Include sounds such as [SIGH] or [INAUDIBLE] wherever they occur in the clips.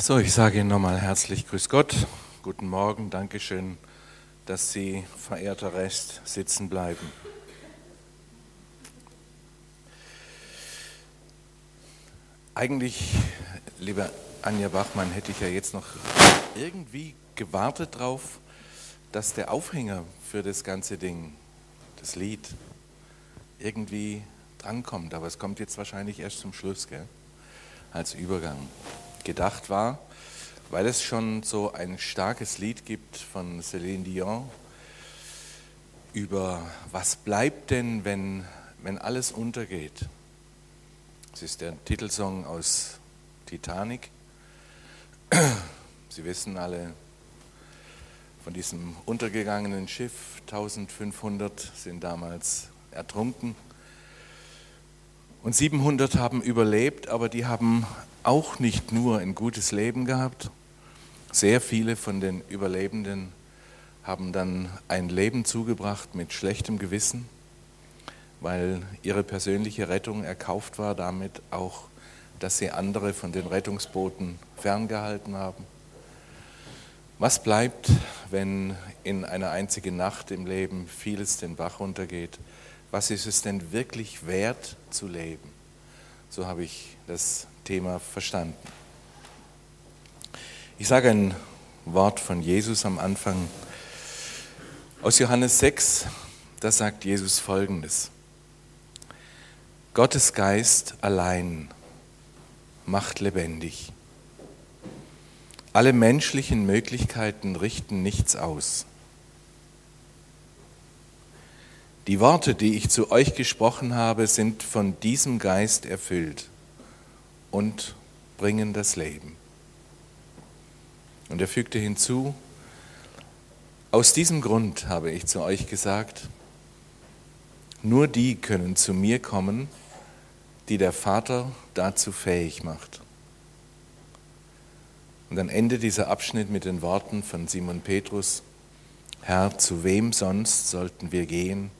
So, ich sage Ihnen nochmal herzlich Grüß Gott, guten Morgen, Dankeschön, dass Sie, verehrter Rest, sitzen bleiben. Eigentlich, liebe Anja Bachmann, hätte ich ja jetzt noch irgendwie gewartet darauf, dass der Aufhänger für das ganze Ding, das Lied, irgendwie drankommt. Aber es kommt jetzt wahrscheinlich erst zum Schluss, gell? als Übergang gedacht war, weil es schon so ein starkes Lied gibt von Céline Dion über was bleibt denn, wenn, wenn alles untergeht. Es ist der Titelsong aus Titanic. Sie wissen alle von diesem untergegangenen Schiff, 1500 sind damals ertrunken. Und 700 haben überlebt, aber die haben auch nicht nur ein gutes Leben gehabt. Sehr viele von den Überlebenden haben dann ein Leben zugebracht mit schlechtem Gewissen, weil ihre persönliche Rettung erkauft war, damit auch, dass sie andere von den Rettungsbooten ferngehalten haben. Was bleibt, wenn in einer einzigen Nacht im Leben vieles den Bach runtergeht? Was ist es denn wirklich wert zu leben? So habe ich das Thema verstanden. Ich sage ein Wort von Jesus am Anfang. Aus Johannes 6, da sagt Jesus folgendes. Gottes Geist allein macht lebendig. Alle menschlichen Möglichkeiten richten nichts aus. Die Worte, die ich zu euch gesprochen habe, sind von diesem Geist erfüllt und bringen das Leben. Und er fügte hinzu, aus diesem Grund habe ich zu euch gesagt, nur die können zu mir kommen, die der Vater dazu fähig macht. Und dann endet dieser Abschnitt mit den Worten von Simon Petrus, Herr, zu wem sonst sollten wir gehen?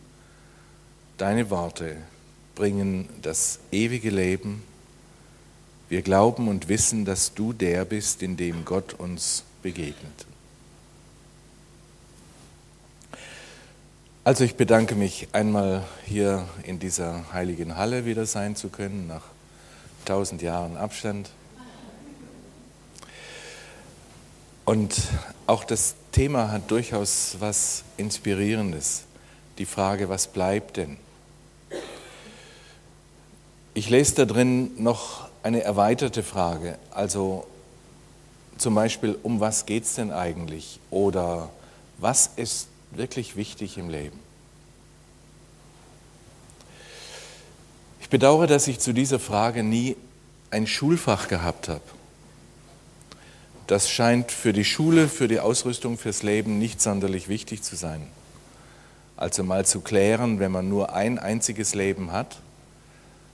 Deine Worte bringen das ewige Leben wir glauben und wissen, dass du der bist, in dem Gott uns begegnet. Also ich bedanke mich einmal hier in dieser heiligen Halle wieder sein zu können, nach tausend Jahren Abstand. Und auch das Thema hat durchaus was Inspirierendes. Die Frage, was bleibt denn? Ich lese da drin noch eine erweiterte Frage. Also zum Beispiel, um was geht es denn eigentlich? Oder was ist wirklich wichtig im Leben? Ich bedauere, dass ich zu dieser Frage nie ein Schulfach gehabt habe. Das scheint für die Schule, für die Ausrüstung fürs Leben nicht sonderlich wichtig zu sein. Also mal zu klären, wenn man nur ein einziges Leben hat,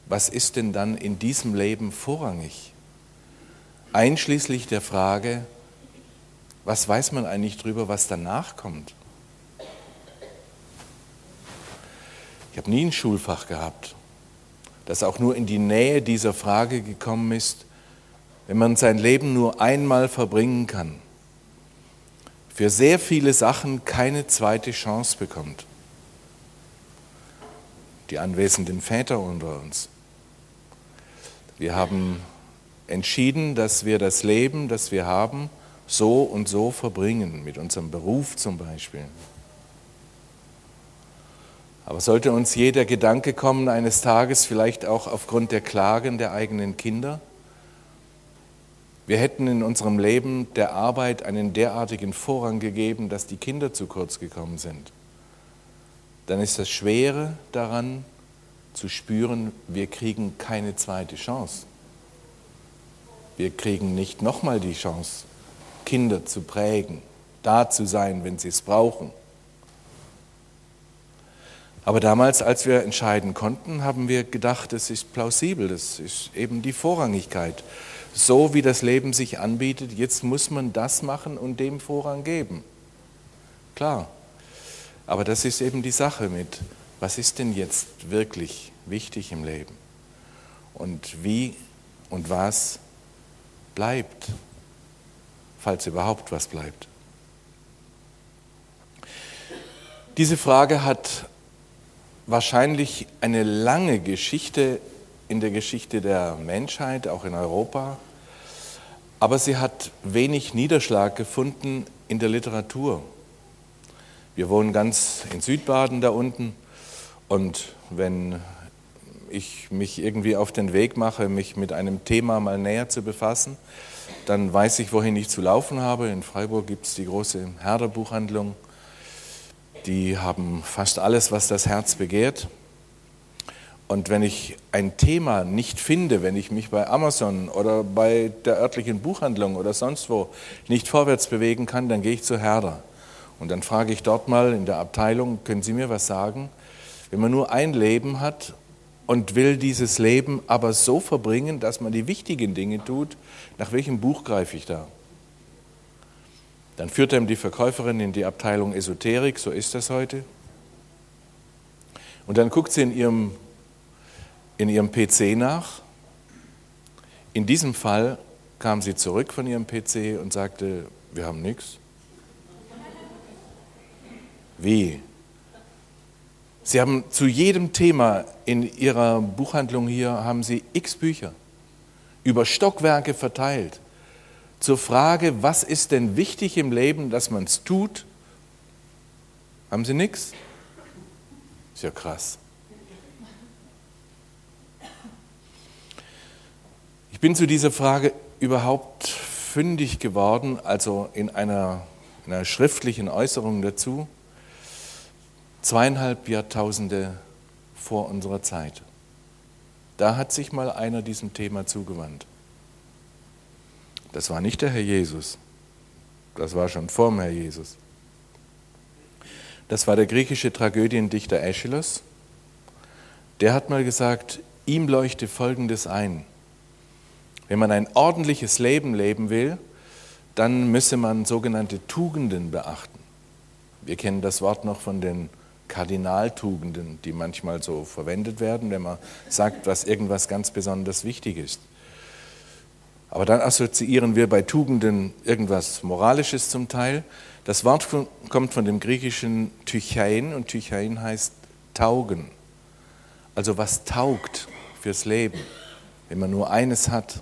was ist denn dann in diesem Leben vorrangig? Einschließlich der Frage, was weiß man eigentlich darüber, was danach kommt? Ich habe nie ein Schulfach gehabt, das auch nur in die Nähe dieser Frage gekommen ist, wenn man sein Leben nur einmal verbringen kann, für sehr viele Sachen keine zweite Chance bekommt. Die anwesenden Väter unter uns. Wir haben entschieden, dass wir das Leben, das wir haben, so und so verbringen, mit unserem Beruf zum Beispiel. Aber sollte uns jeder Gedanke kommen, eines Tages vielleicht auch aufgrund der Klagen der eigenen Kinder, wir hätten in unserem Leben der Arbeit einen derartigen Vorrang gegeben, dass die Kinder zu kurz gekommen sind, dann ist das Schwere daran, zu spüren, wir kriegen keine zweite Chance. Wir kriegen nicht nochmal die Chance, Kinder zu prägen, da zu sein, wenn sie es brauchen. Aber damals, als wir entscheiden konnten, haben wir gedacht, es ist plausibel, das ist eben die Vorrangigkeit. So wie das Leben sich anbietet, jetzt muss man das machen und dem Vorrang geben. Klar. Aber das ist eben die Sache mit, was ist denn jetzt wirklich wichtig im Leben? Und wie und was bleibt? falls überhaupt was bleibt. Diese Frage hat wahrscheinlich eine lange Geschichte in der Geschichte der Menschheit, auch in Europa, aber sie hat wenig Niederschlag gefunden in der Literatur. Wir wohnen ganz in Südbaden da unten und wenn ich mich irgendwie auf den Weg mache, mich mit einem Thema mal näher zu befassen, dann weiß ich, wohin ich zu laufen habe. In Freiburg gibt es die große Herder-Buchhandlung. Die haben fast alles, was das Herz begehrt. Und wenn ich ein Thema nicht finde, wenn ich mich bei Amazon oder bei der örtlichen Buchhandlung oder sonst wo nicht vorwärts bewegen kann, dann gehe ich zu Herder. Und dann frage ich dort mal in der Abteilung, können Sie mir was sagen? Wenn man nur ein Leben hat und will dieses Leben aber so verbringen, dass man die wichtigen Dinge tut, nach welchem Buch greife ich da? Dann führt er die Verkäuferin in die Abteilung Esoterik, so ist das heute. Und dann guckt sie in ihrem, in ihrem PC nach. In diesem Fall kam sie zurück von ihrem PC und sagte, wir haben nichts. Wie? Sie haben zu jedem Thema in Ihrer Buchhandlung hier haben Sie x Bücher über Stockwerke verteilt zur Frage, was ist denn wichtig im Leben, dass man es tut, haben Sie nichts? Ist ja krass. Ich bin zu dieser Frage überhaupt fündig geworden, also in einer, in einer schriftlichen Äußerung dazu, zweieinhalb Jahrtausende vor unserer Zeit. Da hat sich mal einer diesem Thema zugewandt. Das war nicht der Herr Jesus. Das war schon vor dem Herr Jesus. Das war der griechische Tragödiendichter Aeschylus. Der hat mal gesagt, ihm leuchte Folgendes ein. Wenn man ein ordentliches Leben leben will, dann müsse man sogenannte Tugenden beachten. Wir kennen das Wort noch von den Kardinaltugenden, die manchmal so verwendet werden, wenn man sagt, was irgendwas ganz besonders wichtig ist. Aber dann assoziieren wir bei Tugenden irgendwas Moralisches zum Teil. Das Wort kommt von dem griechischen Tychein und Tychein heißt taugen. Also was taugt fürs Leben, wenn man nur eines hat.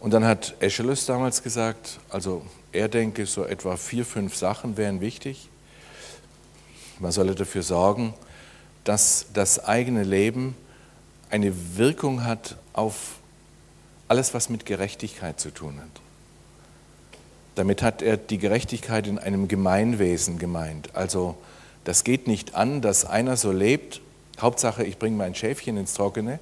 Und dann hat Aeschylus damals gesagt, also er denke, so etwa vier, fünf Sachen wären wichtig. Man solle dafür sorgen, dass das eigene Leben eine Wirkung hat auf alles, was mit Gerechtigkeit zu tun hat. Damit hat er die Gerechtigkeit in einem Gemeinwesen gemeint. Also das geht nicht an, dass einer so lebt, Hauptsache ich bringe mein Schäfchen ins Trockene,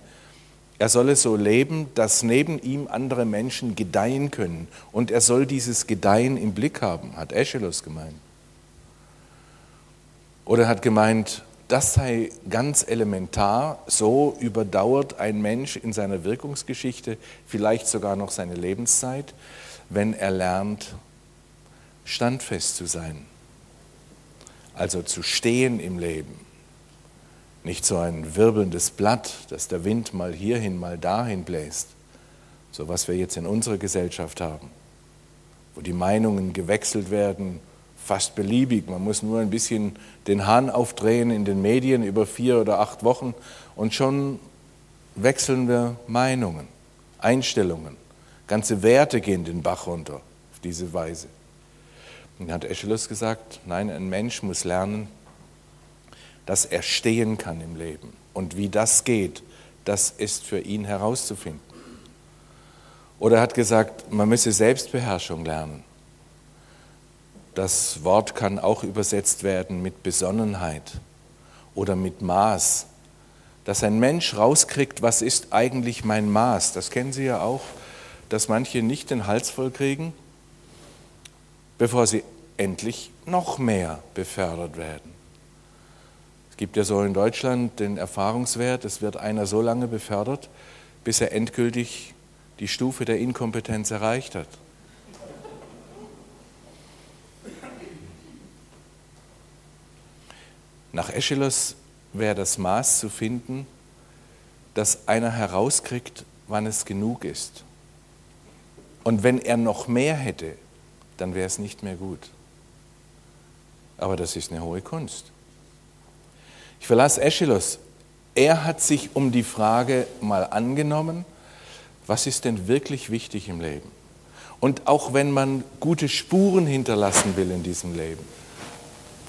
er solle so leben, dass neben ihm andere Menschen gedeihen können. Und er soll dieses Gedeihen im Blick haben, hat Aeschylus gemeint. Oder hat gemeint, das sei ganz elementar, so überdauert ein Mensch in seiner Wirkungsgeschichte vielleicht sogar noch seine Lebenszeit, wenn er lernt, standfest zu sein, also zu stehen im Leben. Nicht so ein wirbelndes Blatt, das der Wind mal hierhin, mal dahin bläst, so was wir jetzt in unserer Gesellschaft haben, wo die Meinungen gewechselt werden, fast beliebig. Man muss nur ein bisschen den Hahn aufdrehen in den Medien über vier oder acht Wochen und schon wechseln wir Meinungen, Einstellungen. Ganze Werte gehen den Bach runter auf diese Weise. Und hat Aeschylus gesagt, nein, ein Mensch muss lernen, dass er stehen kann im Leben. Und wie das geht, das ist für ihn herauszufinden. Oder er hat gesagt, man müsse Selbstbeherrschung lernen. Das Wort kann auch übersetzt werden mit Besonnenheit oder mit Maß. Dass ein Mensch rauskriegt, was ist eigentlich mein Maß. Das kennen Sie ja auch, dass manche nicht den Hals voll kriegen, bevor sie endlich noch mehr befördert werden. Es gibt ja so in Deutschland den Erfahrungswert, es wird einer so lange befördert, bis er endgültig die Stufe der Inkompetenz erreicht hat. Nach Aeschylus wäre das Maß zu finden, dass einer herauskriegt, wann es genug ist. Und wenn er noch mehr hätte, dann wäre es nicht mehr gut. Aber das ist eine hohe Kunst. Ich verlasse Aeschylus. Er hat sich um die Frage mal angenommen, was ist denn wirklich wichtig im Leben? Und auch wenn man gute Spuren hinterlassen will in diesem Leben.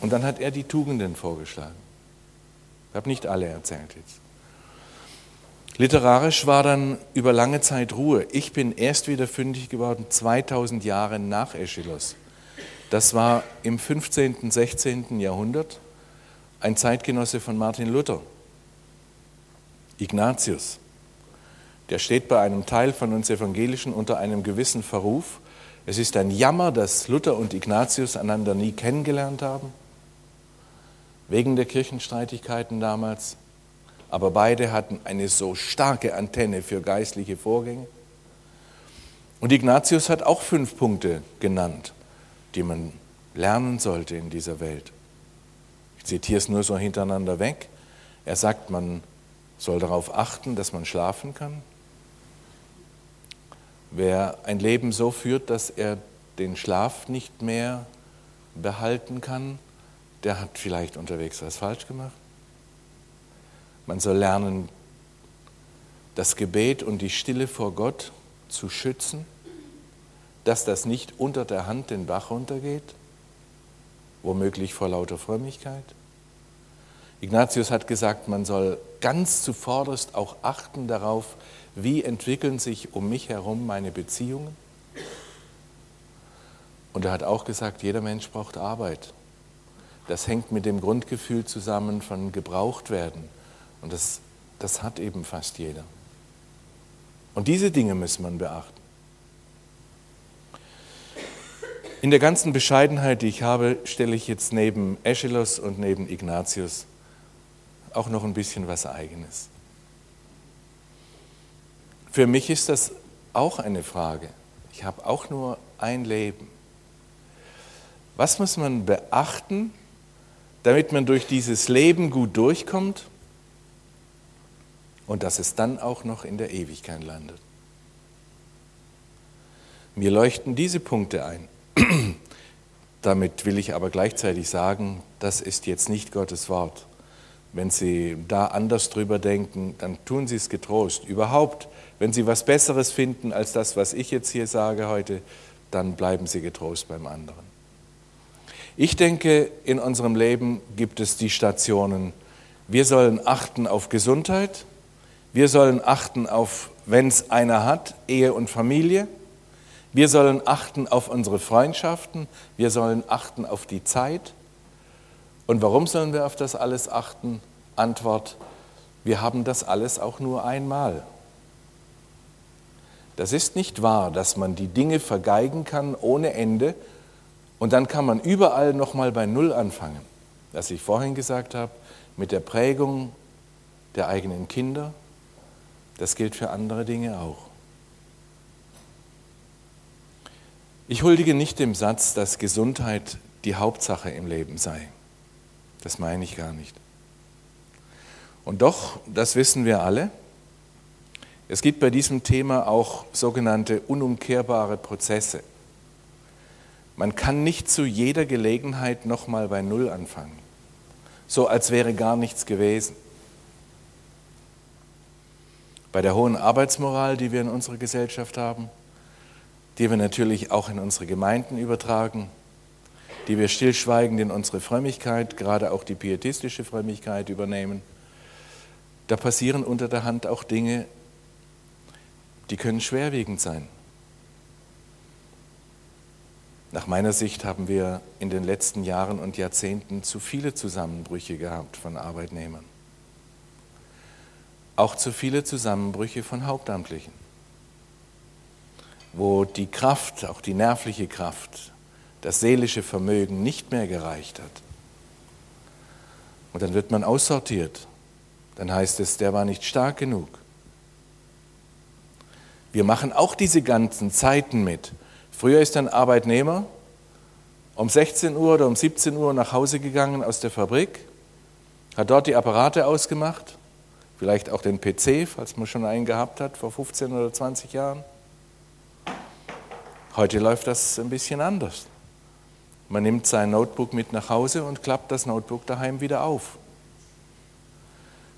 Und dann hat er die Tugenden vorgeschlagen. Ich habe nicht alle erzählt jetzt. Literarisch war dann über lange Zeit Ruhe. Ich bin erst wieder fündig geworden 2000 Jahre nach Aeschylus. Das war im 15., 16. Jahrhundert ein Zeitgenosse von Martin Luther, Ignatius. Der steht bei einem Teil von uns Evangelischen unter einem gewissen Verruf. Es ist ein Jammer, dass Luther und Ignatius einander nie kennengelernt haben, wegen der Kirchenstreitigkeiten damals. Aber beide hatten eine so starke Antenne für geistliche Vorgänge. Und Ignatius hat auch fünf Punkte genannt, die man lernen sollte in dieser Welt. Ich zitiere es nur so hintereinander weg. Er sagt, man soll darauf achten, dass man schlafen kann. Wer ein Leben so führt, dass er den Schlaf nicht mehr behalten kann, der hat vielleicht unterwegs was falsch gemacht. Man soll lernen, das Gebet und die Stille vor Gott zu schützen, dass das nicht unter der Hand den Bach runtergeht, womöglich vor lauter Frömmigkeit. Ignatius hat gesagt, man soll ganz zuvorderst auch achten darauf, wie entwickeln sich um mich herum meine Beziehungen. Und er hat auch gesagt, jeder Mensch braucht Arbeit. Das hängt mit dem Grundgefühl zusammen von gebraucht werden. Und das, das hat eben fast jeder. Und diese Dinge muss man beachten. In der ganzen Bescheidenheit, die ich habe, stelle ich jetzt neben Aeschylus und neben Ignatius auch noch ein bisschen was Eigenes. Für mich ist das auch eine Frage. Ich habe auch nur ein Leben. Was muss man beachten, damit man durch dieses Leben gut durchkommt und dass es dann auch noch in der Ewigkeit landet? Mir leuchten diese Punkte ein. [CLEARS THROAT] Damit will ich aber gleichzeitig sagen, das ist jetzt nicht Gottes Wort. Wenn Sie da anders drüber denken, dann tun Sie es getrost. Überhaupt, wenn Sie was Besseres finden als das, was ich jetzt hier sage heute, dann bleiben Sie getrost beim anderen. Ich denke, in unserem Leben gibt es die Stationen, wir sollen achten auf Gesundheit, wir sollen achten auf, wenn es einer hat, Ehe und Familie, wir sollen achten auf unsere Freundschaften, wir sollen achten auf die Zeit, und warum sollen wir auf das alles achten? Antwort, wir haben das alles auch nur einmal. Das ist nicht wahr, dass man die Dinge vergeigen kann ohne Ende und dann kann man überall nochmal bei Null anfangen. Was ich vorhin gesagt habe, mit der Prägung der eigenen Kinder, das gilt für andere Dinge auch. Ich huldige nicht dem Satz, dass Gesundheit die Hauptsache im Leben sei. Das meine ich gar nicht. Und doch, das wissen wir alle, es gibt bei diesem Thema auch sogenannte unumkehrbare Prozesse. Man kann nicht zu jeder Gelegenheit nochmal bei Null anfangen, so als wäre gar nichts gewesen. Bei der hohen Arbeitsmoral, die wir in unserer Gesellschaft haben, die wir natürlich auch in unsere Gemeinden übertragen, die wir stillschweigend in unsere Frömmigkeit, gerade auch die pietistische Frömmigkeit übernehmen, da passieren unter der Hand auch Dinge, die können schwerwiegend sein. Nach meiner Sicht haben wir in den letzten Jahren und Jahrzehnten zu viele Zusammenbrüche gehabt von Arbeitnehmern. Auch zu viele Zusammenbrüche von Hauptamtlichen, wo die Kraft, auch die nervliche Kraft, das seelische Vermögen nicht mehr gereicht hat. Und dann wird man aussortiert. Dann heißt es, der war nicht stark genug. Wir machen auch diese ganzen Zeiten mit. Früher ist ein Arbeitnehmer um 16 Uhr oder um 17 Uhr nach Hause gegangen aus der Fabrik, hat dort die Apparate ausgemacht, vielleicht auch den PC, falls man schon einen gehabt hat vor 15 oder 20 Jahren Heute läuft das ein bisschen anders. Man nimmt sein Notebook mit nach Hause und klappt das Notebook daheim wieder auf.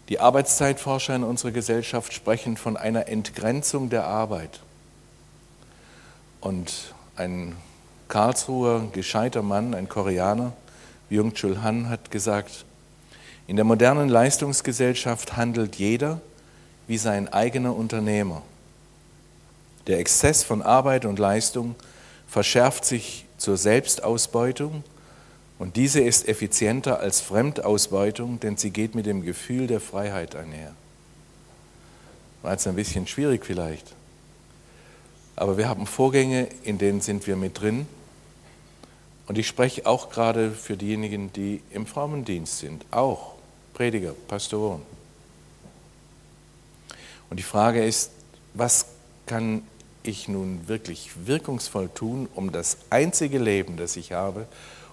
Die Arbeitszeitforscher in unserer Gesellschaft sprechen von einer Entgrenzung der Arbeit. Und ein Karlsruher gescheiter Mann, ein Koreaner, Byung-Chul Han, hat gesagt, in der modernen Leistungsgesellschaft handelt jeder wie sein eigener Unternehmer. Der Exzess von Arbeit und Leistung verschärft sich zur Selbstausbeutung und diese ist effizienter als Fremdausbeutung, denn sie geht mit dem Gefühl der Freiheit einher. War jetzt ein bisschen schwierig vielleicht, aber wir haben Vorgänge, in denen sind wir mit drin. Und ich spreche auch gerade für diejenigen, die im Frauendienst sind, auch Prediger, Pastoren. Und die Frage ist, was kann ich nun wirklich wirkungsvoll tun, um das einzige Leben, das ich habe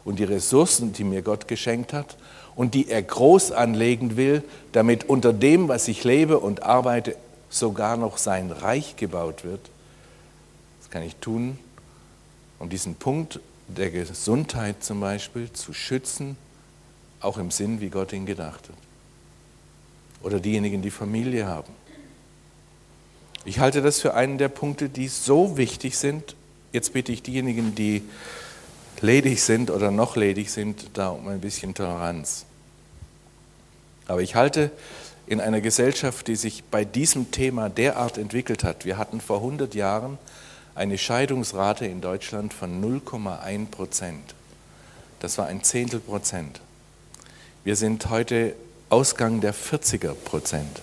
und die Ressourcen, die mir Gott geschenkt hat und die er groß anlegen will, damit unter dem, was ich lebe und arbeite, sogar noch sein Reich gebaut wird. Das kann ich tun, um diesen Punkt der Gesundheit zum Beispiel zu schützen, auch im Sinn, wie Gott ihn gedacht hat. Oder diejenigen, die Familie haben ich halte das für einen der Punkte, die so wichtig sind. Jetzt bitte ich diejenigen, die ledig sind oder noch ledig sind, da um ein bisschen Toleranz. Aber ich halte in einer Gesellschaft, die sich bei diesem Thema derart entwickelt hat, wir hatten vor 100 Jahren eine Scheidungsrate in Deutschland von 0,1 Prozent. Das war ein Zehntel Prozent. Wir sind heute Ausgang der 40er Prozent.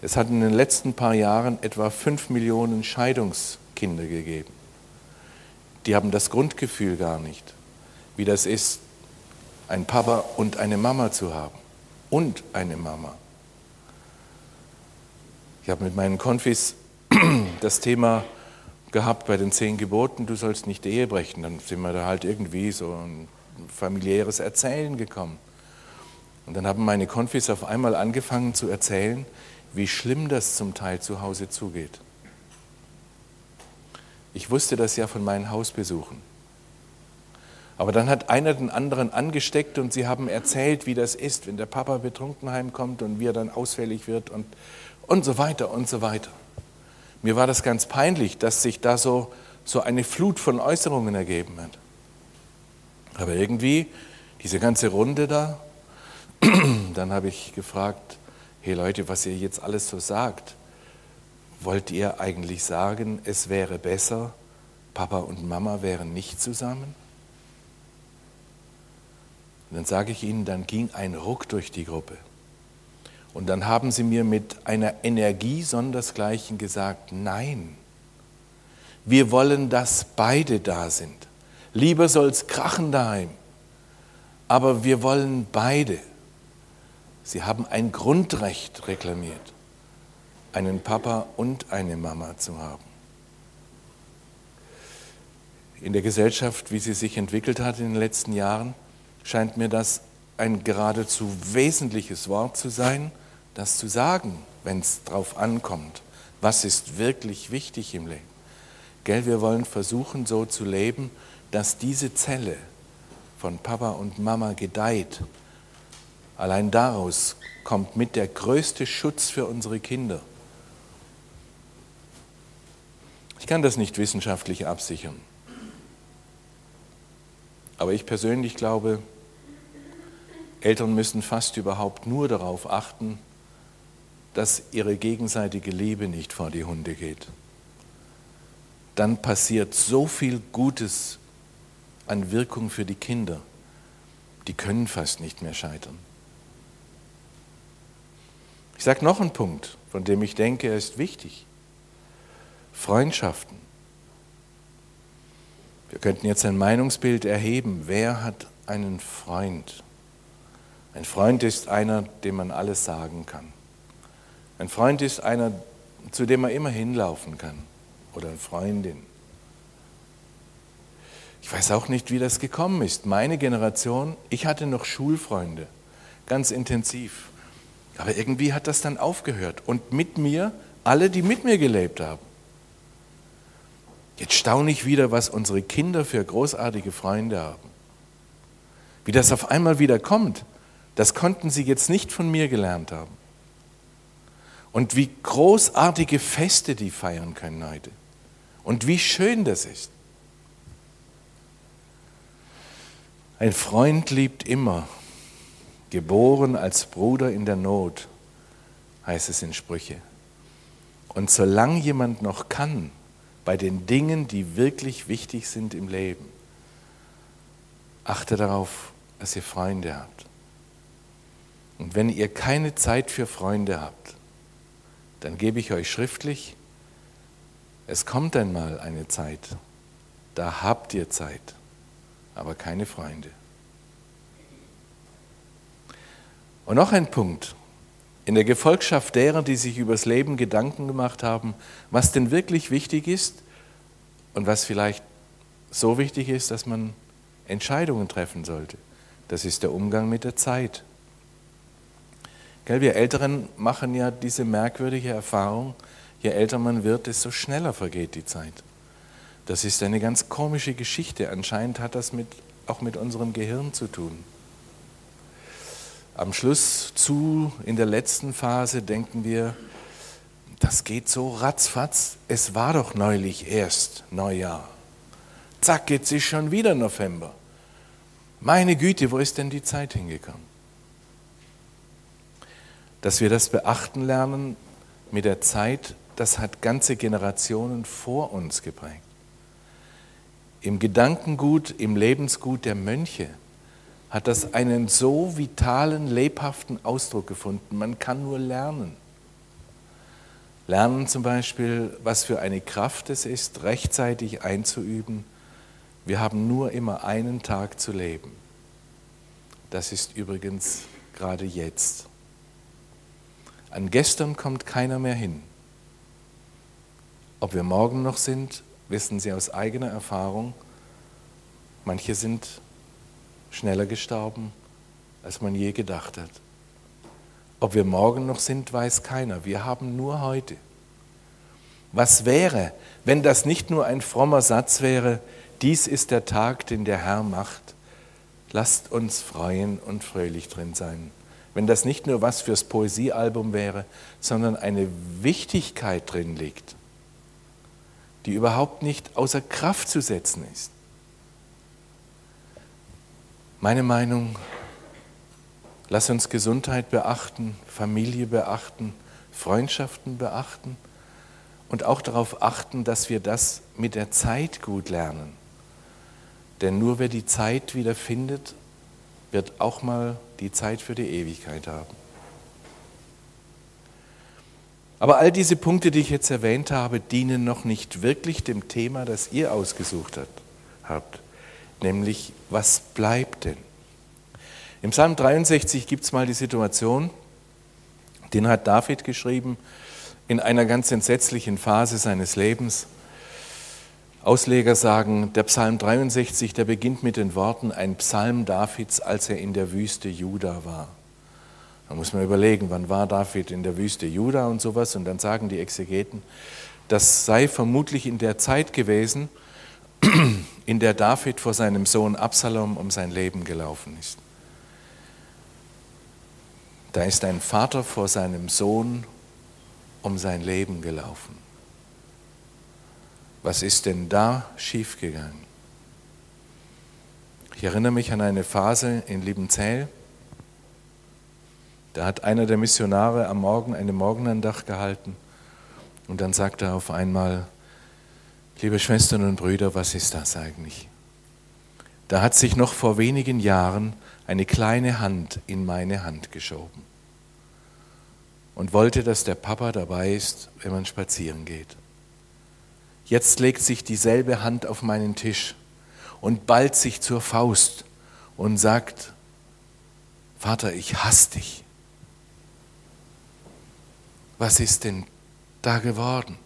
Es hat in den letzten paar Jahren etwa fünf Millionen Scheidungskinder gegeben. Die haben das Grundgefühl gar nicht, wie das ist, ein Papa und eine Mama zu haben. Und eine Mama. Ich habe mit meinen Konfis das Thema gehabt bei den zehn Geboten, du sollst nicht Ehe brechen. Dann sind wir da halt irgendwie so ein familiäres Erzählen gekommen. Und dann haben meine Konfis auf einmal angefangen zu erzählen, wie schlimm das zum Teil zu Hause zugeht. Ich wusste das ja von meinen Hausbesuchen. Aber dann hat einer den anderen angesteckt und sie haben erzählt, wie das ist, wenn der Papa betrunken heimkommt und wie er dann ausfällig wird und, und so weiter und so weiter. Mir war das ganz peinlich, dass sich da so, so eine Flut von Äußerungen ergeben hat. Aber irgendwie, diese ganze Runde da, [CLEARS THROAT] dann habe ich gefragt, hey Leute, was ihr jetzt alles so sagt, wollt ihr eigentlich sagen, es wäre besser, Papa und Mama wären nicht zusammen? Und dann sage ich ihnen, dann ging ein Ruck durch die Gruppe. Und dann haben sie mir mit einer Energie sondersgleichen gesagt, nein, wir wollen, dass beide da sind. Lieber soll es krachen daheim, aber wir wollen beide. Sie haben ein Grundrecht reklamiert, einen Papa und eine Mama zu haben. In der Gesellschaft, wie sie sich entwickelt hat in den letzten Jahren, scheint mir das ein geradezu wesentliches Wort zu sein, das zu sagen, wenn es darauf ankommt. Was ist wirklich wichtig im Leben? Gell, wir wollen versuchen, so zu leben, dass diese Zelle von Papa und Mama gedeiht Allein daraus kommt mit der größte Schutz für unsere Kinder. Ich kann das nicht wissenschaftlich absichern. Aber ich persönlich glaube, Eltern müssen fast überhaupt nur darauf achten, dass ihre gegenseitige Liebe nicht vor die Hunde geht. Dann passiert so viel Gutes an Wirkung für die Kinder, die können fast nicht mehr scheitern. Ich sage noch einen Punkt, von dem ich denke, er ist wichtig. Freundschaften. Wir könnten jetzt ein Meinungsbild erheben. Wer hat einen Freund? Ein Freund ist einer, dem man alles sagen kann. Ein Freund ist einer, zu dem man immer hinlaufen kann. Oder eine Freundin. Ich weiß auch nicht, wie das gekommen ist. Meine Generation, ich hatte noch Schulfreunde, ganz intensiv. Aber irgendwie hat das dann aufgehört. Und mit mir, alle, die mit mir gelebt haben. Jetzt staune ich wieder, was unsere Kinder für großartige Freunde haben. Wie das auf einmal wieder kommt, das konnten sie jetzt nicht von mir gelernt haben. Und wie großartige Feste die feiern können heute. Und wie schön das ist. Ein Freund liebt immer, geboren als Bruder in der Not, heißt es in Sprüche. Und solange jemand noch kann, bei den Dingen, die wirklich wichtig sind im Leben, achte darauf, dass ihr Freunde habt. Und wenn ihr keine Zeit für Freunde habt, dann gebe ich euch schriftlich, es kommt einmal eine Zeit, da habt ihr Zeit, aber keine Freunde. Und noch ein Punkt. In der Gefolgschaft derer, die sich übers Leben Gedanken gemacht haben, was denn wirklich wichtig ist und was vielleicht so wichtig ist, dass man Entscheidungen treffen sollte. Das ist der Umgang mit der Zeit. Gell, wir Älteren machen ja diese merkwürdige Erfahrung, je älter man wird, desto schneller vergeht die Zeit. Das ist eine ganz komische Geschichte. Anscheinend hat das mit, auch mit unserem Gehirn zu tun. Am Schluss zu, in der letzten Phase, denken wir, das geht so ratzfatz. Es war doch neulich erst Neujahr. Zack, jetzt ist schon wieder November. Meine Güte, wo ist denn die Zeit hingekommen? Dass wir das beachten lernen mit der Zeit, das hat ganze Generationen vor uns geprägt. Im Gedankengut, im Lebensgut der Mönche hat das einen so vitalen, lebhaften Ausdruck gefunden. Man kann nur lernen. Lernen zum Beispiel, was für eine Kraft es ist, rechtzeitig einzuüben. Wir haben nur immer einen Tag zu leben. Das ist übrigens gerade jetzt. An gestern kommt keiner mehr hin. Ob wir morgen noch sind, wissen Sie aus eigener Erfahrung. Manche sind schneller gestorben, als man je gedacht hat. Ob wir morgen noch sind, weiß keiner. Wir haben nur heute. Was wäre, wenn das nicht nur ein frommer Satz wäre, dies ist der Tag, den der Herr macht. Lasst uns freuen und fröhlich drin sein wenn das nicht nur was fürs Poesiealbum wäre, sondern eine Wichtigkeit drin liegt, die überhaupt nicht außer Kraft zu setzen ist. Meine Meinung, lass uns Gesundheit beachten, Familie beachten, Freundschaften beachten und auch darauf achten, dass wir das mit der Zeit gut lernen. Denn nur wer die Zeit wieder findet, wird auch mal die Zeit für die Ewigkeit haben. Aber all diese Punkte, die ich jetzt erwähnt habe, dienen noch nicht wirklich dem Thema, das ihr ausgesucht habt, nämlich was bleibt denn? Im Psalm 63 gibt es mal die Situation, den hat David geschrieben in einer ganz entsetzlichen Phase seines Lebens. Ausleger sagen, der Psalm 63, der beginnt mit den Worten, ein Psalm Davids, als er in der Wüste Juda war. Da muss man überlegen, wann war David in der Wüste Juda und sowas. Und dann sagen die Exegeten, das sei vermutlich in der Zeit gewesen, [CLEARS THROAT] in der David vor seinem Sohn Absalom um sein Leben gelaufen ist. Da ist ein Vater vor seinem Sohn um sein Leben gelaufen. Was ist denn da schiefgegangen? Ich erinnere mich an eine Phase in Liebenzell. Da hat einer der Missionare am Morgen eine Morgenandacht gehalten und dann sagte er auf einmal, liebe Schwestern und Brüder, was ist das eigentlich? Da hat sich noch vor wenigen Jahren eine kleine Hand in meine Hand geschoben und wollte, dass der Papa dabei ist, wenn man spazieren geht. Jetzt legt sich dieselbe Hand auf meinen Tisch und ballt sich zur Faust und sagt, Vater, ich hasse dich. Was ist denn da geworden?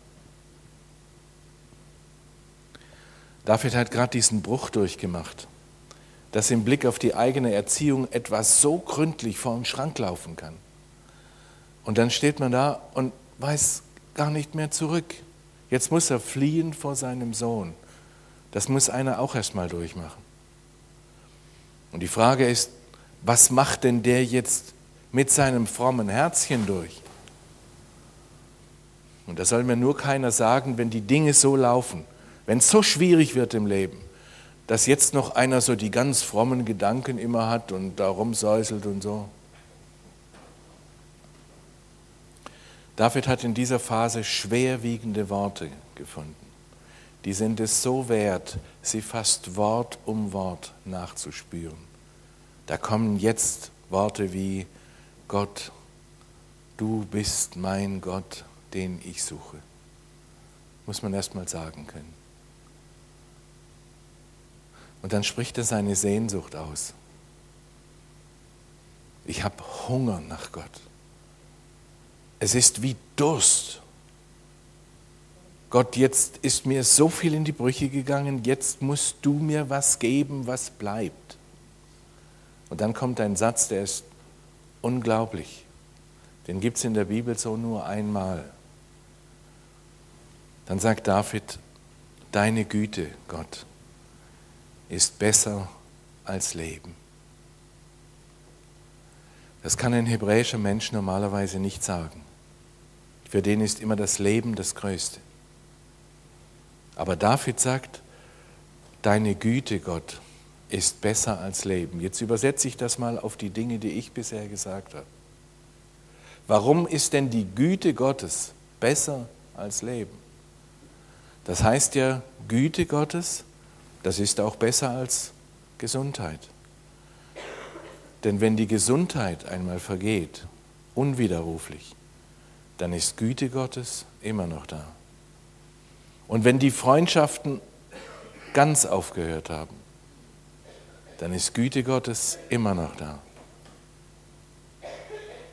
David hat gerade diesen Bruch durchgemacht, dass im Blick auf die eigene Erziehung etwas so gründlich vor den Schrank laufen kann. Und dann steht man da und weiß gar nicht mehr zurück Jetzt muss er fliehen vor seinem Sohn. Das muss einer auch erstmal durchmachen. Und die Frage ist, was macht denn der jetzt mit seinem frommen Herzchen durch? Und da soll mir nur keiner sagen, wenn die Dinge so laufen, wenn es so schwierig wird im Leben, dass jetzt noch einer so die ganz frommen Gedanken immer hat und da rumsäuselt und so. David hat in dieser Phase schwerwiegende Worte gefunden. Die sind es so wert, sie fast Wort um Wort nachzuspüren. Da kommen jetzt Worte wie Gott, du bist mein Gott, den ich suche. Muss man erst mal sagen können. Und dann spricht er seine Sehnsucht aus. Ich habe Hunger nach Gott. Es ist wie Durst. Gott, jetzt ist mir so viel in die Brüche gegangen, jetzt musst du mir was geben, was bleibt. Und dann kommt ein Satz, der ist unglaublich. Den gibt es in der Bibel so nur einmal. Dann sagt David, deine Güte, Gott, ist besser als Leben. Das kann ein hebräischer Mensch normalerweise nicht sagen. Für den ist immer das Leben das Größte. Aber David sagt, deine Güte, Gott, ist besser als Leben. Jetzt übersetze ich das mal auf die Dinge, die ich bisher gesagt habe. Warum ist denn die Güte Gottes besser als Leben? Das heißt ja, Güte Gottes, das ist auch besser als Gesundheit. Denn wenn die Gesundheit einmal vergeht, unwiderruflich, dann ist Güte Gottes immer noch da. Und wenn die Freundschaften ganz aufgehört haben, dann ist Güte Gottes immer noch da.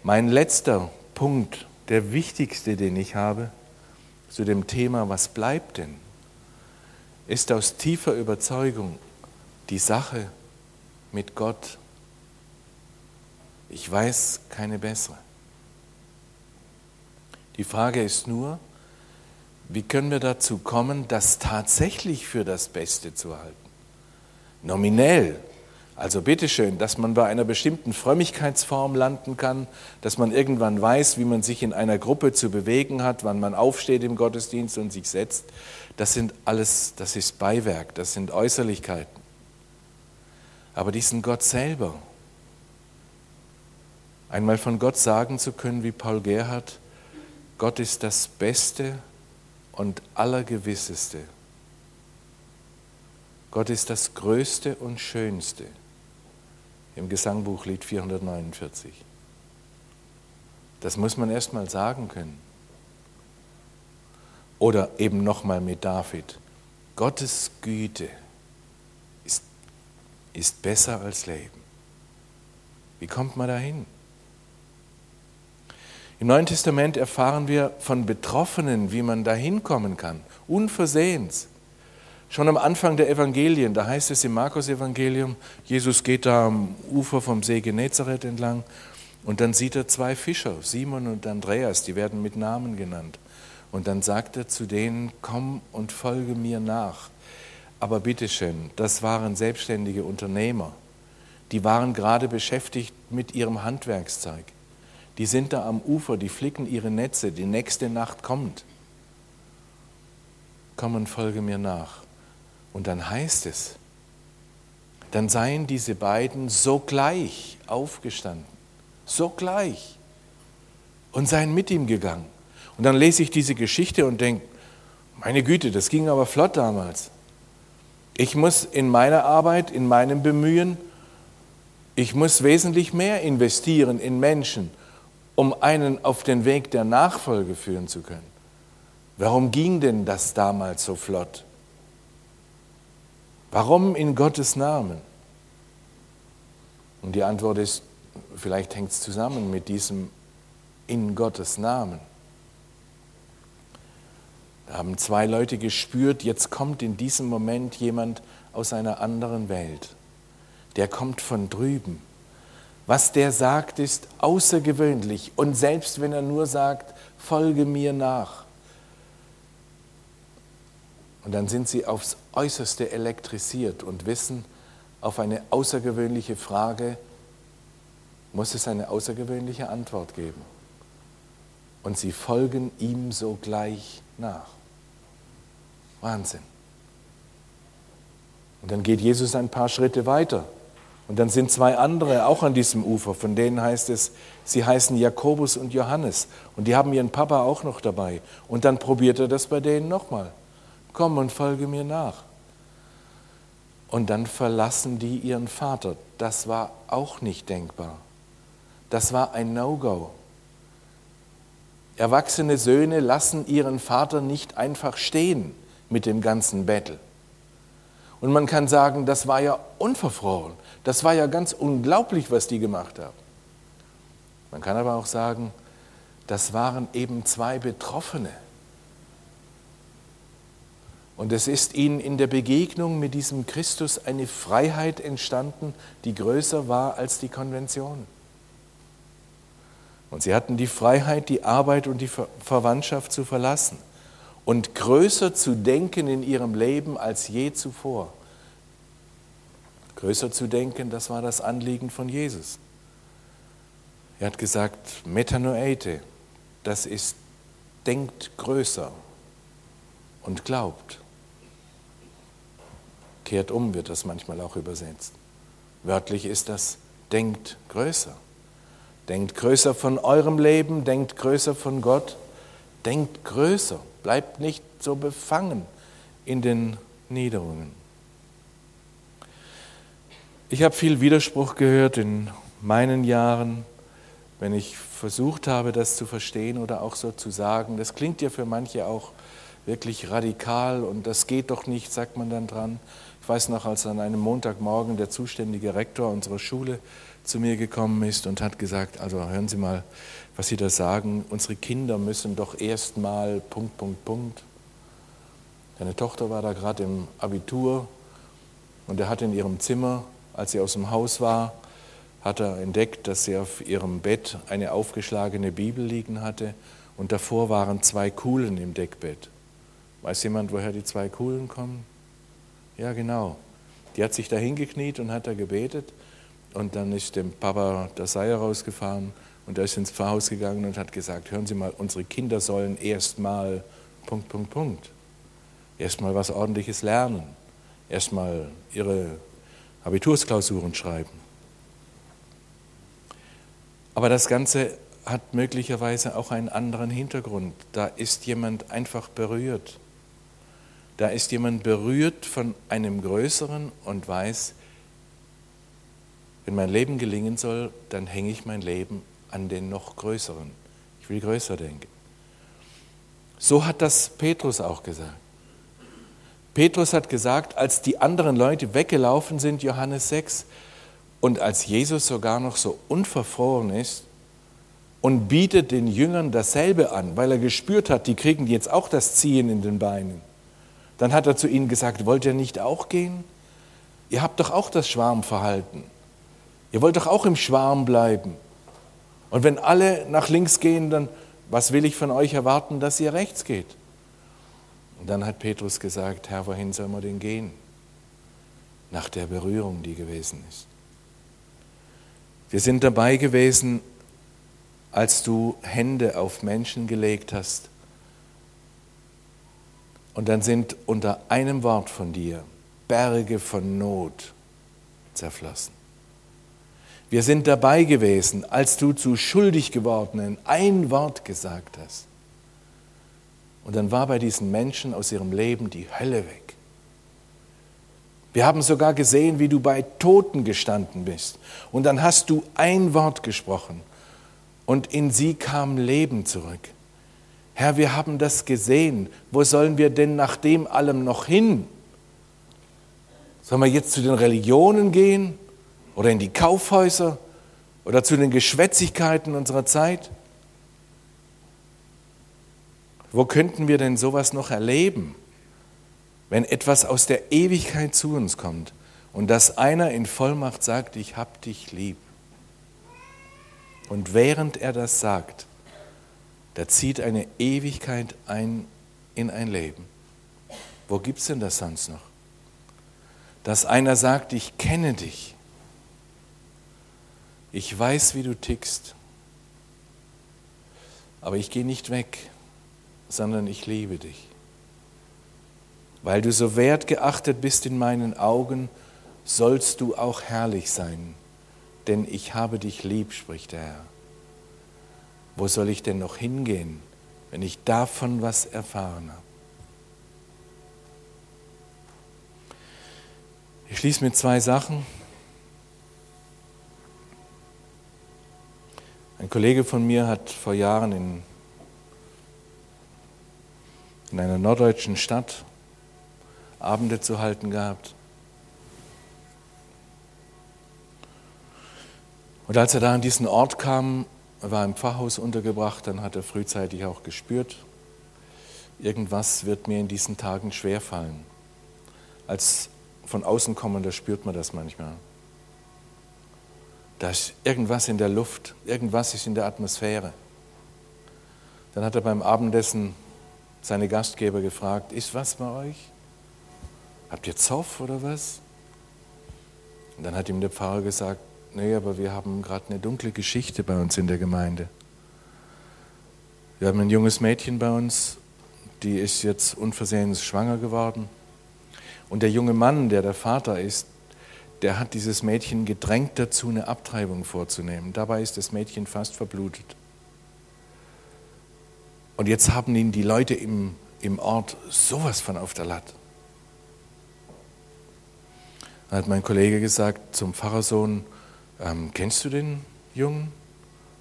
Mein letzter Punkt, der wichtigste, den ich habe, zu dem Thema, was bleibt denn, ist aus tiefer Überzeugung die Sache mit Gott. Ich weiß keine bessere. Die Frage ist nur, wie können wir dazu kommen, das tatsächlich für das Beste zu halten? Nominell. Also bitteschön, dass man bei einer bestimmten Frömmigkeitsform landen kann, dass man irgendwann weiß, wie man sich in einer Gruppe zu bewegen hat, wann man aufsteht im Gottesdienst und sich setzt. Das sind alles, das ist Beiwerk, das sind Äußerlichkeiten. Aber diesen Gott selber, einmal von Gott sagen zu können, wie Paul Gerhard, Gott ist das Beste und Allergewisseste. Gott ist das Größte und Schönste im Gesangbuch Lied 449. Das muss man erst mal sagen können. Oder eben nochmal mit David. Gottes Güte ist, ist besser als Leben. Wie kommt man dahin? Im Neuen Testament erfahren wir von Betroffenen, wie man da hinkommen kann, unversehens. Schon am Anfang der Evangelien, da heißt es im Markus-Evangelium, Jesus geht da am Ufer vom See Genezareth entlang und dann sieht er zwei Fischer, Simon und Andreas, die werden mit Namen genannt. Und dann sagt er zu denen, komm und folge mir nach. Aber bitteschön, das waren selbstständige Unternehmer. Die waren gerade beschäftigt mit ihrem Handwerkszeug. Die sind da am Ufer, die flicken ihre Netze, die nächste Nacht kommt. Komm und folge mir nach. Und dann heißt es, dann seien diese beiden sogleich aufgestanden, sogleich, und seien mit ihm gegangen. Und dann lese ich diese Geschichte und denke, meine Güte, das ging aber flott damals. Ich muss in meiner Arbeit, in meinem Bemühen, ich muss wesentlich mehr investieren in Menschen um einen auf den Weg der Nachfolge führen zu können. Warum ging denn das damals so flott? Warum in Gottes Namen? Und die Antwort ist, vielleicht hängt es zusammen mit diesem in Gottes Namen. Da haben zwei Leute gespürt, jetzt kommt in diesem Moment jemand aus einer anderen Welt. Der kommt von drüben was der sagt, ist außergewöhnlich. Und selbst wenn er nur sagt, folge mir nach, Und dann sind sie aufs äußerste elektrisiert und wissen, auf eine außergewöhnliche Frage muss es eine außergewöhnliche Antwort geben. Und sie folgen ihm sogleich nach. Wahnsinn. Und dann geht Jesus ein paar Schritte weiter. Und dann sind zwei andere auch an diesem Ufer, von denen heißt es, sie heißen Jakobus und Johannes. Und die haben ihren Papa auch noch dabei. Und dann probiert er das bei denen nochmal. Komm und folge mir nach. Und dann verlassen die ihren Vater. Das war auch nicht denkbar. Das war ein No-Go. Erwachsene Söhne lassen ihren Vater nicht einfach stehen mit dem ganzen Bettel. Und man kann sagen, das war ja unverfroren. Das war ja ganz unglaublich, was die gemacht haben. Man kann aber auch sagen, das waren eben zwei Betroffene. Und es ist ihnen in der Begegnung mit diesem Christus eine Freiheit entstanden, die größer war als die Konvention. Und sie hatten die Freiheit, die Arbeit und die Verwandtschaft zu verlassen und größer zu denken in ihrem Leben als je zuvor. Größer zu denken, das war das Anliegen von Jesus. Er hat gesagt, Metanoete, das ist, denkt größer und glaubt. Kehrt um wird das manchmal auch übersetzt. Wörtlich ist das, denkt größer. Denkt größer von eurem Leben, denkt größer von Gott, denkt größer, bleibt nicht so befangen in den Niederungen. Ich habe viel Widerspruch gehört in meinen Jahren, wenn ich versucht habe, das zu verstehen oder auch so zu sagen. Das klingt ja für manche auch wirklich radikal und das geht doch nicht, sagt man dann dran. Ich weiß noch, als an einem Montagmorgen der zuständige Rektor unserer Schule zu mir gekommen ist und hat gesagt, also hören Sie mal, was Sie da sagen, unsere Kinder müssen doch erst mal Punkt, Punkt, Punkt. Seine Tochter war da gerade im Abitur und er hat in ihrem Zimmer, als sie aus dem Haus war, hat er entdeckt, dass sie auf ihrem Bett eine aufgeschlagene Bibel liegen hatte und davor waren zwei Kuhlen im Deckbett. Weiß jemand, woher die zwei Kuhlen kommen? Ja, genau. Die hat sich da hingekniet und hat da gebetet und dann ist dem Papa der Seier rausgefahren und er ist ins Pfarrhaus gegangen und hat gesagt, hören Sie mal, unsere Kinder sollen erstmal Punkt, Punkt, Punkt. Erstmal was ordentliches lernen. Erstmal ihre Abitursklausuren schreiben. Aber das Ganze hat möglicherweise auch einen anderen Hintergrund. Da ist jemand einfach berührt. Da ist jemand berührt von einem Größeren und weiß, wenn mein Leben gelingen soll, dann hänge ich mein Leben an den noch größeren. Ich will größer denken. So hat das Petrus auch gesagt. Petrus hat gesagt, als die anderen Leute weggelaufen sind, Johannes 6, und als Jesus sogar noch so unverfroren ist und bietet den Jüngern dasselbe an, weil er gespürt hat, die kriegen jetzt auch das Ziehen in den Beinen, dann hat er zu ihnen gesagt, wollt ihr nicht auch gehen? Ihr habt doch auch das Schwarmverhalten. Ihr wollt doch auch im Schwarm bleiben. Und wenn alle nach links gehen, dann was will ich von euch erwarten, dass ihr rechts geht? Und dann hat Petrus gesagt, Herr, wohin soll man denn gehen? Nach der Berührung, die gewesen ist. Wir sind dabei gewesen, als du Hände auf Menschen gelegt hast. Und dann sind unter einem Wort von dir Berge von Not zerflossen. Wir sind dabei gewesen, als du zu schuldig gewordenen ein Wort gesagt hast. Und dann war bei diesen Menschen aus ihrem Leben die Hölle weg. Wir haben sogar gesehen, wie du bei Toten gestanden bist. Und dann hast du ein Wort gesprochen und in sie kam Leben zurück. Herr, wir haben das gesehen. Wo sollen wir denn nach dem allem noch hin? Sollen wir jetzt zu den Religionen gehen? oder in die Kaufhäuser oder zu den Geschwätzigkeiten unserer Zeit? Wo könnten wir denn sowas noch erleben, wenn etwas aus der Ewigkeit zu uns kommt und dass einer in Vollmacht sagt, ich hab dich lieb? Und während er das sagt, da zieht eine Ewigkeit ein in ein Leben. Wo gibt es denn das sonst noch? Dass einer sagt, ich kenne dich. Ich weiß, wie du tickst. Aber ich gehe nicht weg, sondern ich liebe dich. Weil du so wertgeachtet bist in meinen Augen, sollst du auch herrlich sein, denn ich habe dich lieb, spricht der Herr. Wo soll ich denn noch hingehen, wenn ich davon was erfahren habe? Ich schließe mit zwei Sachen. Ein Kollege von mir hat vor Jahren in, in einer norddeutschen Stadt Abende zu halten gehabt. Und als er da an diesen Ort kam, war im Pfarrhaus untergebracht, dann hat er frühzeitig auch gespürt, irgendwas wird mir in diesen Tagen schwerfallen. Als von außen kommender spürt man das manchmal. Da ist irgendwas in der Luft, irgendwas ist in der Atmosphäre. Dann hat er beim Abendessen seine Gastgeber gefragt, ist was bei euch? Habt ihr Zoff oder was? Und dann hat ihm der Pfarrer gesagt, nee, aber wir haben gerade eine dunkle Geschichte bei uns in der Gemeinde. Wir haben ein junges Mädchen bei uns, die ist jetzt unversehens schwanger geworden. Und der junge Mann, der der Vater ist, der hat dieses Mädchen gedrängt dazu, eine Abtreibung vorzunehmen. Dabei ist das Mädchen fast verblutet. Und jetzt haben ihn die Leute im, im Ort sowas von auf der Latte. Da hat mein Kollege gesagt zum Pfarrersohn, ähm, kennst du den Jungen?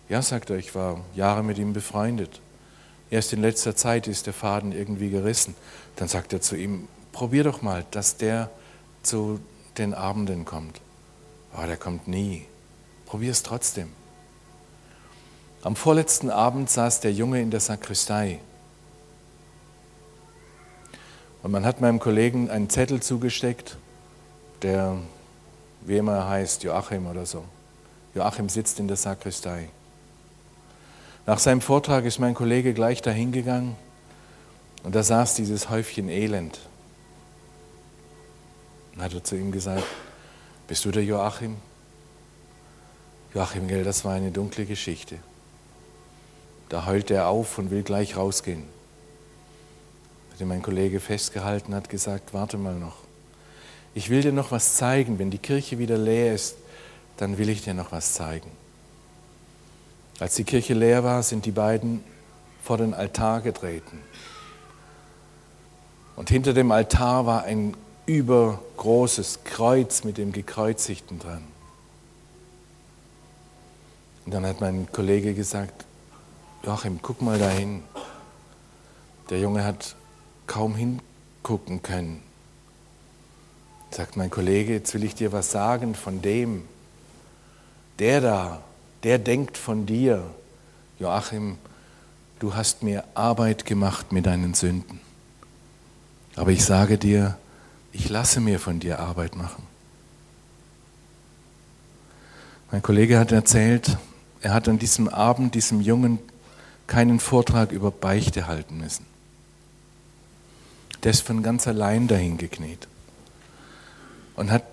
Ja, sagt er, ich war Jahre mit ihm befreundet. Erst in letzter Zeit ist der Faden irgendwie gerissen. Dann sagt er zu ihm, probier doch mal, dass der zu den Abenden kommt. Aber der kommt nie. Probier es trotzdem. Am vorletzten Abend saß der Junge in der Sakristei. Und man hat meinem Kollegen einen Zettel zugesteckt, der, wie immer er heißt, Joachim oder so. Joachim sitzt in der Sakristei. Nach seinem Vortrag ist mein Kollege gleich dahin gegangen und da saß dieses Häufchen Elend. Dann hat er zu ihm gesagt, bist du der Joachim? Joachim, gell, das war eine dunkle Geschichte. Da heult er auf und will gleich rausgehen. Hat mein Kollege festgehalten, hat gesagt, warte mal noch. Ich will dir noch was zeigen. Wenn die Kirche wieder leer ist, dann will ich dir noch was zeigen. Als die Kirche leer war, sind die beiden vor den Altar getreten. Und hinter dem Altar war ein übergroßes Kreuz mit dem Gekreuzigten dran. Und dann hat mein Kollege gesagt, Joachim, guck mal dahin. Der Junge hat kaum hingucken können. Sagt mein Kollege, jetzt will ich dir was sagen von dem. Der da, der denkt von dir. Joachim, du hast mir Arbeit gemacht mit deinen Sünden. Aber ich sage dir, ich lasse mir von dir Arbeit machen. Mein Kollege hat erzählt, er hat an diesem Abend diesem Jungen keinen Vortrag über Beichte halten müssen. Der ist von ganz allein dahin gekniet und hat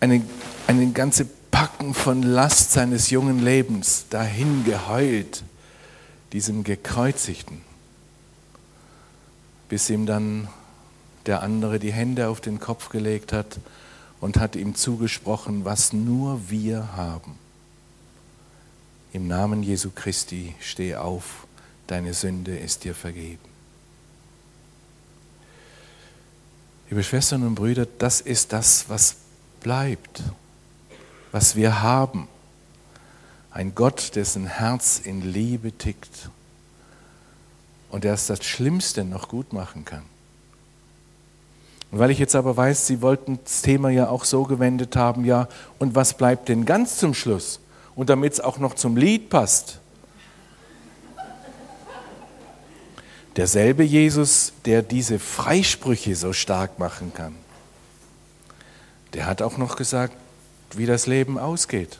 eine, eine ganze Packen von Last seines jungen Lebens dahin geheult, diesem Gekreuzigten, bis ihm dann der andere die Hände auf den Kopf gelegt hat und hat ihm zugesprochen, was nur wir haben. Im Namen Jesu Christi steh auf, deine Sünde ist dir vergeben. Liebe Schwestern und Brüder, das ist das, was bleibt, was wir haben. Ein Gott, dessen Herz in Liebe tickt und der es das Schlimmste noch gut machen kann. Und weil ich jetzt aber weiß, Sie wollten das Thema ja auch so gewendet haben, ja, und was bleibt denn ganz zum Schluss? Und damit es auch noch zum Lied passt. Derselbe Jesus, der diese Freisprüche so stark machen kann, der hat auch noch gesagt, wie das Leben ausgeht.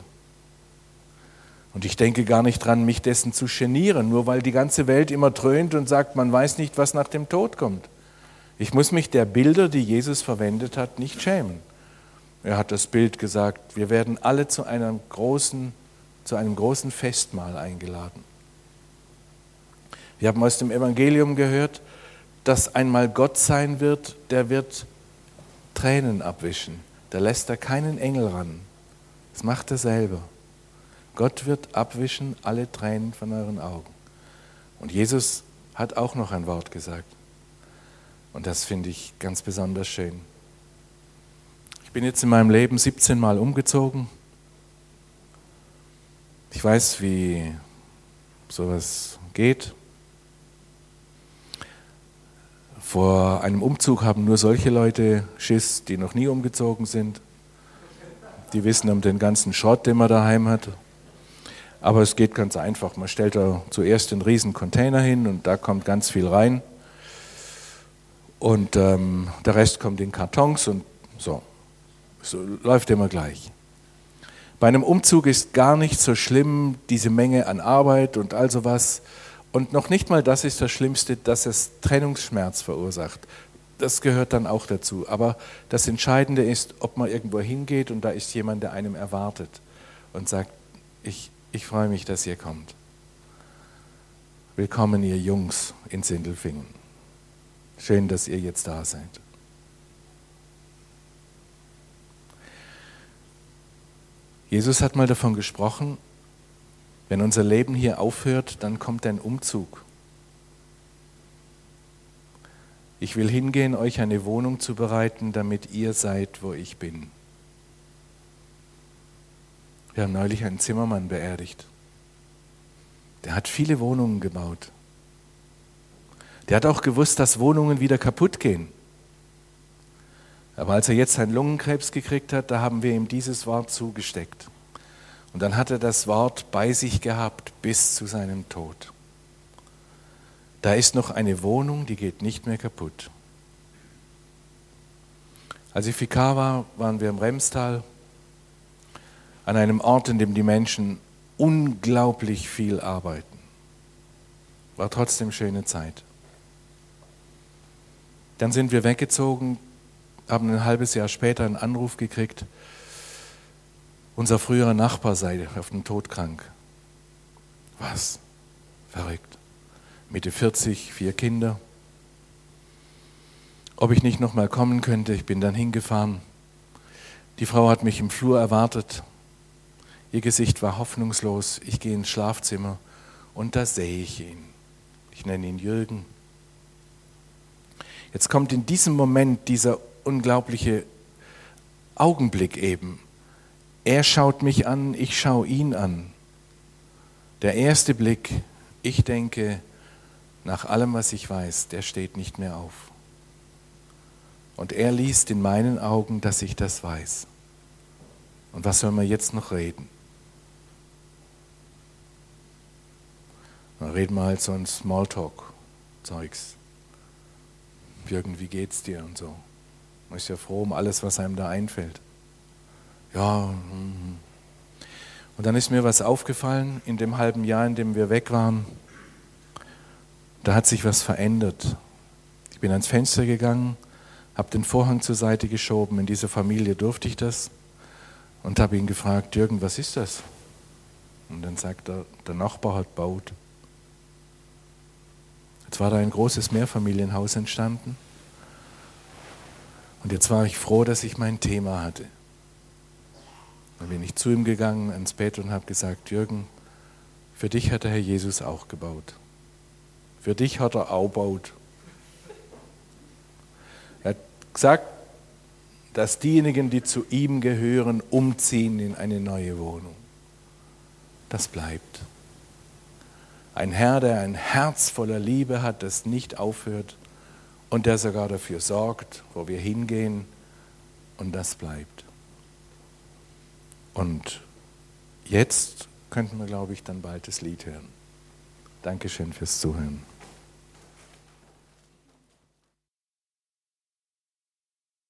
Und ich denke gar nicht dran, mich dessen zu genieren, nur weil die ganze Welt immer dröhnt und sagt, man weiß nicht, was nach dem Tod kommt. Ich muss mich der Bilder, die Jesus verwendet hat, nicht schämen. Er hat das Bild gesagt, wir werden alle zu einem großen, zu einem großen Festmahl eingeladen. Wir haben aus dem Evangelium gehört, dass einmal Gott sein wird, der wird Tränen abwischen. Da lässt er keinen Engel ran. Das macht er selber. Gott wird abwischen alle Tränen von euren Augen. Und Jesus hat auch noch ein Wort gesagt. Und das finde ich ganz besonders schön. Ich bin jetzt in meinem Leben 17 Mal umgezogen. Ich weiß, wie sowas geht. Vor einem Umzug haben nur solche Leute Schiss, die noch nie umgezogen sind. Die wissen um den ganzen Schrott, den man daheim hat. Aber es geht ganz einfach. Man stellt da zuerst einen riesen Container hin und da kommt ganz viel rein. Und ähm, der Rest kommt in Kartons und so. So läuft immer gleich. Bei einem Umzug ist gar nicht so schlimm diese Menge an Arbeit und all sowas. Und noch nicht mal das ist das Schlimmste, dass es Trennungsschmerz verursacht. Das gehört dann auch dazu. Aber das Entscheidende ist, ob man irgendwo hingeht und da ist jemand, der einem erwartet und sagt, ich, ich freue mich, dass ihr kommt. Willkommen, ihr Jungs in Sindelfingen. Schön, dass ihr jetzt da seid. Jesus hat mal davon gesprochen, wenn unser Leben hier aufhört, dann kommt ein Umzug. Ich will hingehen, euch eine Wohnung zu bereiten, damit ihr seid, wo ich bin. Wir haben neulich einen Zimmermann beerdigt. Der hat viele Wohnungen gebaut. Der hat auch gewusst, dass Wohnungen wieder kaputt gehen. Aber als er jetzt seinen Lungenkrebs gekriegt hat, da haben wir ihm dieses Wort zugesteckt. Und dann hat er das Wort bei sich gehabt bis zu seinem Tod. Da ist noch eine Wohnung, die geht nicht mehr kaputt. Als ich Vikar war, waren wir im Remstal, an einem Ort, in dem die Menschen unglaublich viel arbeiten. War trotzdem schöne Zeit. Dann sind wir weggezogen, haben ein halbes Jahr später einen Anruf gekriegt, unser früherer Nachbar sei auf den Tod krank. Was? Verrückt. Mitte 40, vier Kinder. Ob ich nicht noch mal kommen könnte, ich bin dann hingefahren. Die Frau hat mich im Flur erwartet. Ihr Gesicht war hoffnungslos. Ich gehe ins Schlafzimmer und da sehe ich ihn. Ich nenne ihn Jürgen. Jetzt kommt in diesem Moment dieser unglaubliche Augenblick eben, er schaut mich an, ich schaue ihn an. Der erste Blick, ich denke, nach allem, was ich weiß, der steht nicht mehr auf. Und er liest in meinen Augen, dass ich das weiß. Und was soll man jetzt noch reden? Dann reden wir halt so ein Smalltalk-Zeugs. Jürgen, wie geht's dir und so. Man ist ja froh um alles, was einem da einfällt ja. Mhm. Und dann ist mir was aufgefallen in dem halben Jahr, in dem wir weg waren. Da hat sich was verändert. Ich bin ans Fenster gegangen, habe den Vorhang zur Seite geschoben. In dieser Familie durfte ich das und habe ihn gefragt, Jürgen, was ist das? Und dann sagt er, der Nachbar hat baut. Jetzt war da ein großes Mehrfamilienhaus entstanden. Und jetzt war ich froh, dass ich mein Thema hatte. Dann bin ich zu ihm gegangen ins Bett und habe gesagt, Jürgen, für dich hat der Herr Jesus auch gebaut. Für dich hat er auch gebaut. Er hat gesagt, dass diejenigen, die zu ihm gehören, umziehen in eine neue Wohnung. Das bleibt. Ein Herr, der ein Herz voller Liebe hat, das nicht aufhört und der sogar dafür sorgt, wo wir hingehen, und das bleibt. Und jetzt könnten wir, glaube ich, dann bald das Lied hören. Dankeschön fürs Zuhören.